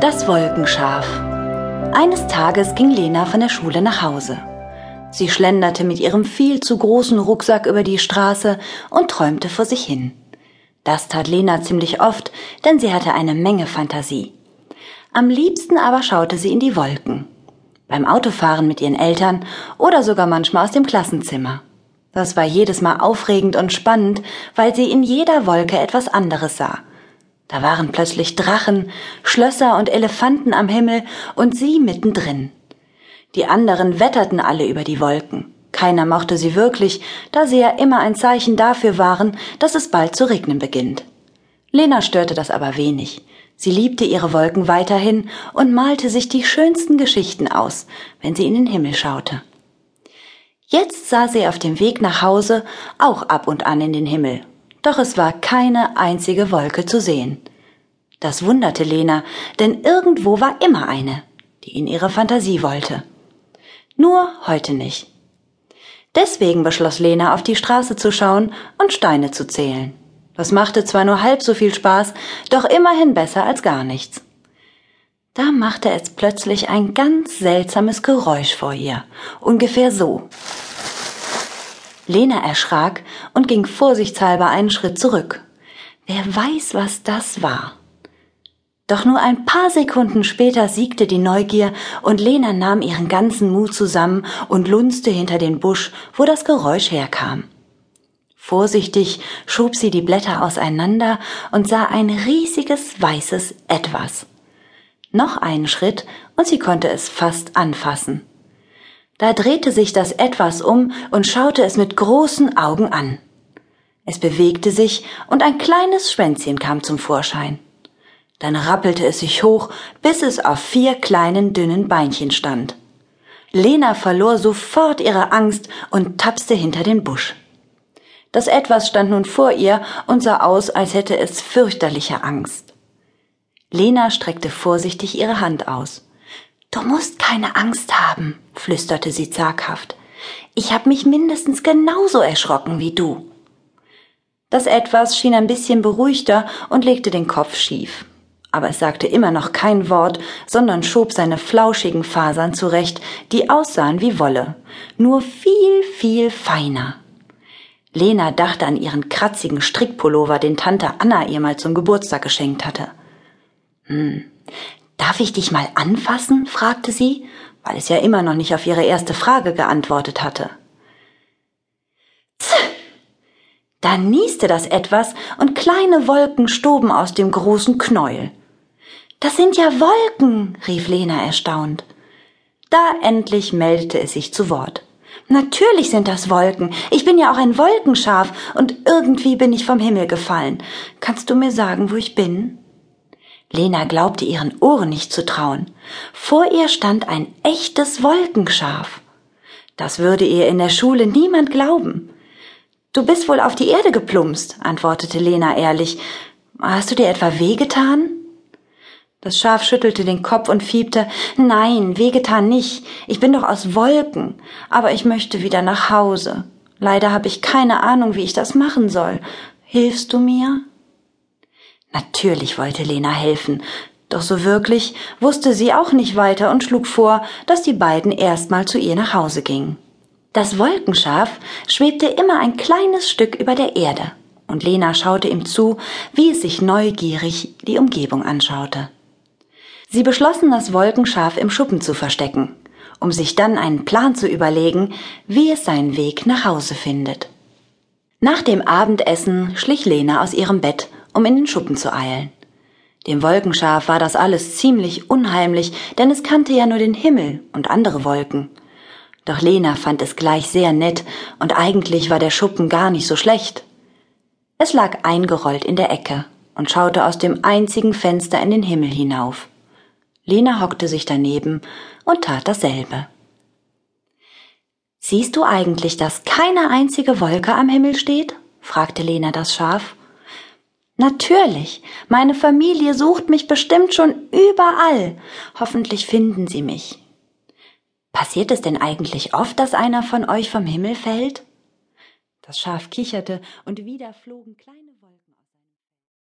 Das Wolkenschaf. Eines Tages ging Lena von der Schule nach Hause. Sie schlenderte mit ihrem viel zu großen Rucksack über die Straße und träumte vor sich hin. Das tat Lena ziemlich oft, denn sie hatte eine Menge Fantasie. Am liebsten aber schaute sie in die Wolken. Beim Autofahren mit ihren Eltern oder sogar manchmal aus dem Klassenzimmer. Das war jedes Mal aufregend und spannend, weil sie in jeder Wolke etwas anderes sah. Da waren plötzlich Drachen, Schlösser und Elefanten am Himmel und sie mittendrin. Die anderen wetterten alle über die Wolken. Keiner mochte sie wirklich, da sie ja immer ein Zeichen dafür waren, dass es bald zu regnen beginnt. Lena störte das aber wenig. Sie liebte ihre Wolken weiterhin und malte sich die schönsten Geschichten aus, wenn sie in den Himmel schaute. Jetzt sah sie auf dem Weg nach Hause auch ab und an in den Himmel doch es war keine einzige Wolke zu sehen. Das wunderte Lena, denn irgendwo war immer eine, die in ihre Fantasie wollte. Nur heute nicht. Deswegen beschloss Lena, auf die Straße zu schauen und Steine zu zählen. Das machte zwar nur halb so viel Spaß, doch immerhin besser als gar nichts. Da machte es plötzlich ein ganz seltsames Geräusch vor ihr, ungefähr so. Lena erschrak und ging vorsichtshalber einen Schritt zurück. Wer weiß, was das war. Doch nur ein paar Sekunden später siegte die Neugier und Lena nahm ihren ganzen Mut zusammen und lunzte hinter den Busch, wo das Geräusch herkam. Vorsichtig schob sie die Blätter auseinander und sah ein riesiges weißes Etwas. Noch einen Schritt und sie konnte es fast anfassen. Da drehte sich das etwas um und schaute es mit großen Augen an. Es bewegte sich und ein kleines Schwänzchen kam zum Vorschein. Dann rappelte es sich hoch, bis es auf vier kleinen dünnen Beinchen stand. Lena verlor sofort ihre Angst und tapste hinter den Busch. Das Etwas stand nun vor ihr und sah aus, als hätte es fürchterliche Angst. Lena streckte vorsichtig ihre Hand aus. Du musst keine Angst haben, flüsterte sie zaghaft. Ich hab mich mindestens genauso erschrocken wie du. Das Etwas schien ein bisschen beruhigter und legte den Kopf schief. Aber es sagte immer noch kein Wort, sondern schob seine flauschigen Fasern zurecht, die aussahen wie Wolle, nur viel, viel feiner. Lena dachte an ihren kratzigen Strickpullover, den Tante Anna ihr mal zum Geburtstag geschenkt hatte. Hm, Darf ich dich mal anfassen? fragte sie, weil es ja immer noch nicht auf ihre erste Frage geantwortet hatte. Da nieste das etwas und kleine Wolken stoben aus dem großen Knäuel. Das sind ja Wolken, rief Lena erstaunt. Da endlich meldete es sich zu Wort. Natürlich sind das Wolken. Ich bin ja auch ein Wolkenschaf und irgendwie bin ich vom Himmel gefallen. Kannst du mir sagen, wo ich bin? Lena glaubte ihren Ohren nicht zu trauen. Vor ihr stand ein echtes Wolkenschaf. Das würde ihr in der Schule niemand glauben. Du bist wohl auf die Erde geplumpst, antwortete Lena ehrlich. Hast du dir etwa wehgetan? Das Schaf schüttelte den Kopf und fiebte. Nein, wehgetan nicht. Ich bin doch aus Wolken. Aber ich möchte wieder nach Hause. Leider habe ich keine Ahnung, wie ich das machen soll. Hilfst du mir? Natürlich wollte Lena helfen, doch so wirklich wusste sie auch nicht weiter und schlug vor, dass die beiden erstmal zu ihr nach Hause gingen. Das Wolkenschaf schwebte immer ein kleines Stück über der Erde, und Lena schaute ihm zu, wie es sich neugierig die Umgebung anschaute. Sie beschlossen, das Wolkenschaf im Schuppen zu verstecken, um sich dann einen Plan zu überlegen, wie es seinen Weg nach Hause findet. Nach dem Abendessen schlich Lena aus ihrem Bett um in den Schuppen zu eilen. Dem Wolkenschaf war das alles ziemlich unheimlich, denn es kannte ja nur den Himmel und andere Wolken. Doch Lena fand es gleich sehr nett, und eigentlich war der Schuppen gar nicht so schlecht. Es lag eingerollt in der Ecke und schaute aus dem einzigen Fenster in den Himmel hinauf. Lena hockte sich daneben und tat dasselbe. Siehst du eigentlich, dass keine einzige Wolke am Himmel steht? fragte Lena das Schaf. Natürlich. Meine Familie sucht mich bestimmt schon überall. Hoffentlich finden sie mich. Passiert es denn eigentlich oft, dass einer von euch vom Himmel fällt? Das Schaf kicherte und wieder flogen kleine Wolken.